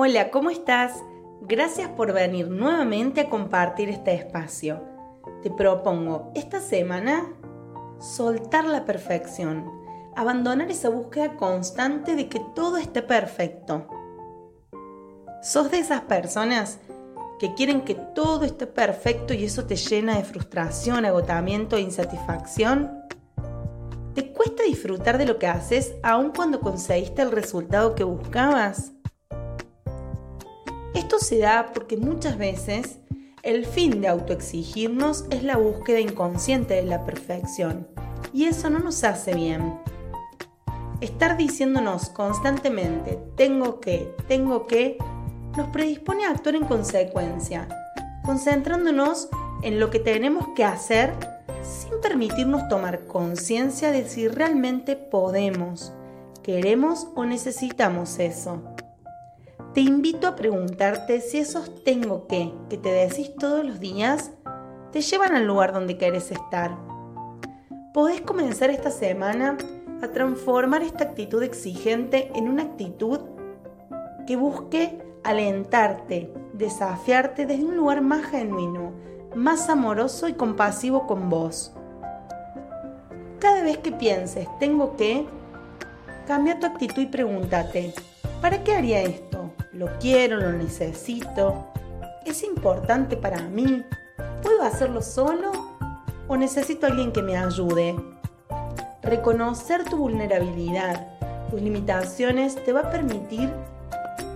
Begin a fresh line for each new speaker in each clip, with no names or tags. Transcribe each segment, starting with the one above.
Hola, ¿cómo estás? Gracias por venir nuevamente a compartir este espacio. Te propongo esta semana soltar la perfección, abandonar esa búsqueda constante de que todo esté perfecto. ¿Sos de esas personas que quieren que todo esté perfecto y eso te llena de frustración, agotamiento e insatisfacción? ¿Te cuesta disfrutar de lo que haces aun cuando conseguiste el resultado que buscabas? Esto se da porque muchas veces el fin de autoexigirnos es la búsqueda inconsciente de la perfección y eso no nos hace bien. Estar diciéndonos constantemente tengo que, tengo que, nos predispone a actuar en consecuencia, concentrándonos en lo que tenemos que hacer sin permitirnos tomar conciencia de si realmente podemos, queremos o necesitamos eso. Te invito a preguntarte si esos tengo que que te decís todos los días te llevan al lugar donde querés estar. Podés comenzar esta semana a transformar esta actitud exigente en una actitud que busque alentarte, desafiarte desde un lugar más genuino, más amoroso y compasivo con vos. Cada vez que pienses tengo que, cambia tu actitud y pregúntate, ¿para qué haría esto? lo quiero, lo necesito, es importante para mí, ¿puedo hacerlo solo o necesito alguien que me ayude? Reconocer tu vulnerabilidad, tus limitaciones te va a permitir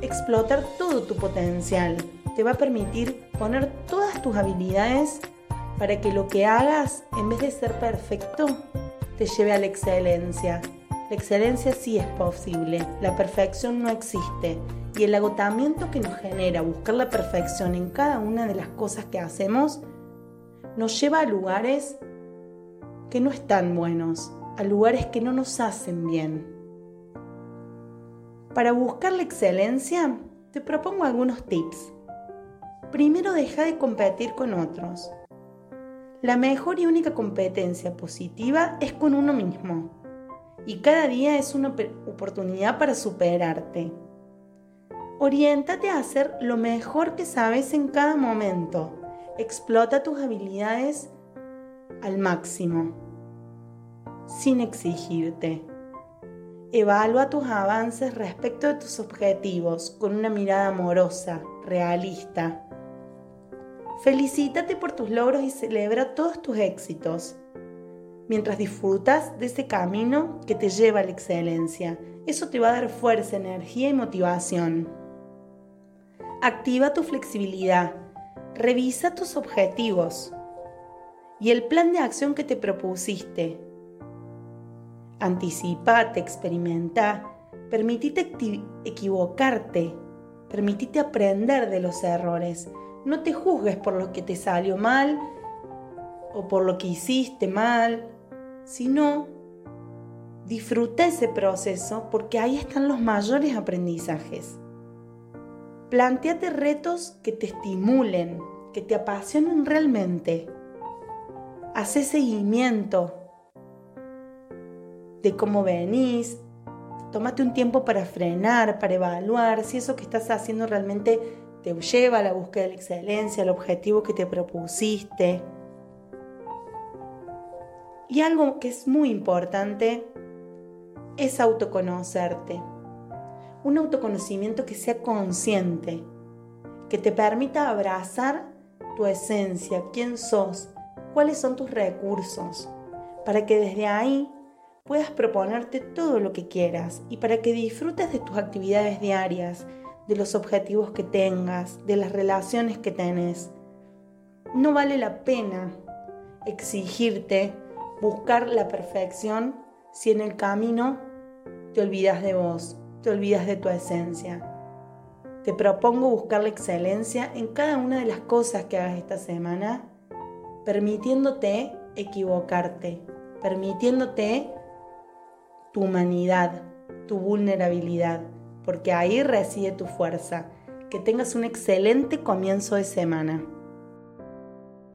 explotar todo tu potencial, te va a permitir poner todas tus habilidades para que lo que hagas, en vez de ser perfecto, te lleve a la excelencia. La excelencia sí es posible, la perfección no existe y el agotamiento que nos genera buscar la perfección en cada una de las cosas que hacemos nos lleva a lugares que no están buenos, a lugares que no nos hacen bien. Para buscar la excelencia, te propongo algunos tips. Primero, deja de competir con otros. La mejor y única competencia positiva es con uno mismo. Y cada día es una oportunidad para superarte. Oriéntate a hacer lo mejor que sabes en cada momento. Explota tus habilidades al máximo, sin exigirte. Evalúa tus avances respecto de tus objetivos con una mirada amorosa, realista. Felicítate por tus logros y celebra todos tus éxitos, mientras disfrutas de ese camino que te lleva a la excelencia. Eso te va a dar fuerza, energía y motivación. Activa tu flexibilidad. Revisa tus objetivos y el plan de acción que te propusiste. Anticipate, experimenta, permitite equivocarte, permitite aprender de los errores. No te juzgues por lo que te salió mal o por lo que hiciste mal, sino disfruta ese proceso porque ahí están los mayores aprendizajes. Planteate retos que te estimulen, que te apasionen realmente. Haz seguimiento de cómo venís. Tómate un tiempo para frenar, para evaluar si eso que estás haciendo realmente te lleva a la búsqueda de la excelencia, al objetivo que te propusiste. Y algo que es muy importante es autoconocerte un autoconocimiento que sea consciente, que te permita abrazar tu esencia, quién sos, cuáles son tus recursos, para que desde ahí puedas proponerte todo lo que quieras y para que disfrutes de tus actividades diarias, de los objetivos que tengas, de las relaciones que tenés. No vale la pena exigirte buscar la perfección si en el camino te olvidas de vos, te olvidas de tu esencia. Te propongo buscar la excelencia en cada una de las cosas que hagas esta semana, permitiéndote equivocarte, permitiéndote tu humanidad, tu vulnerabilidad, porque ahí reside tu fuerza. Que tengas un excelente comienzo de semana.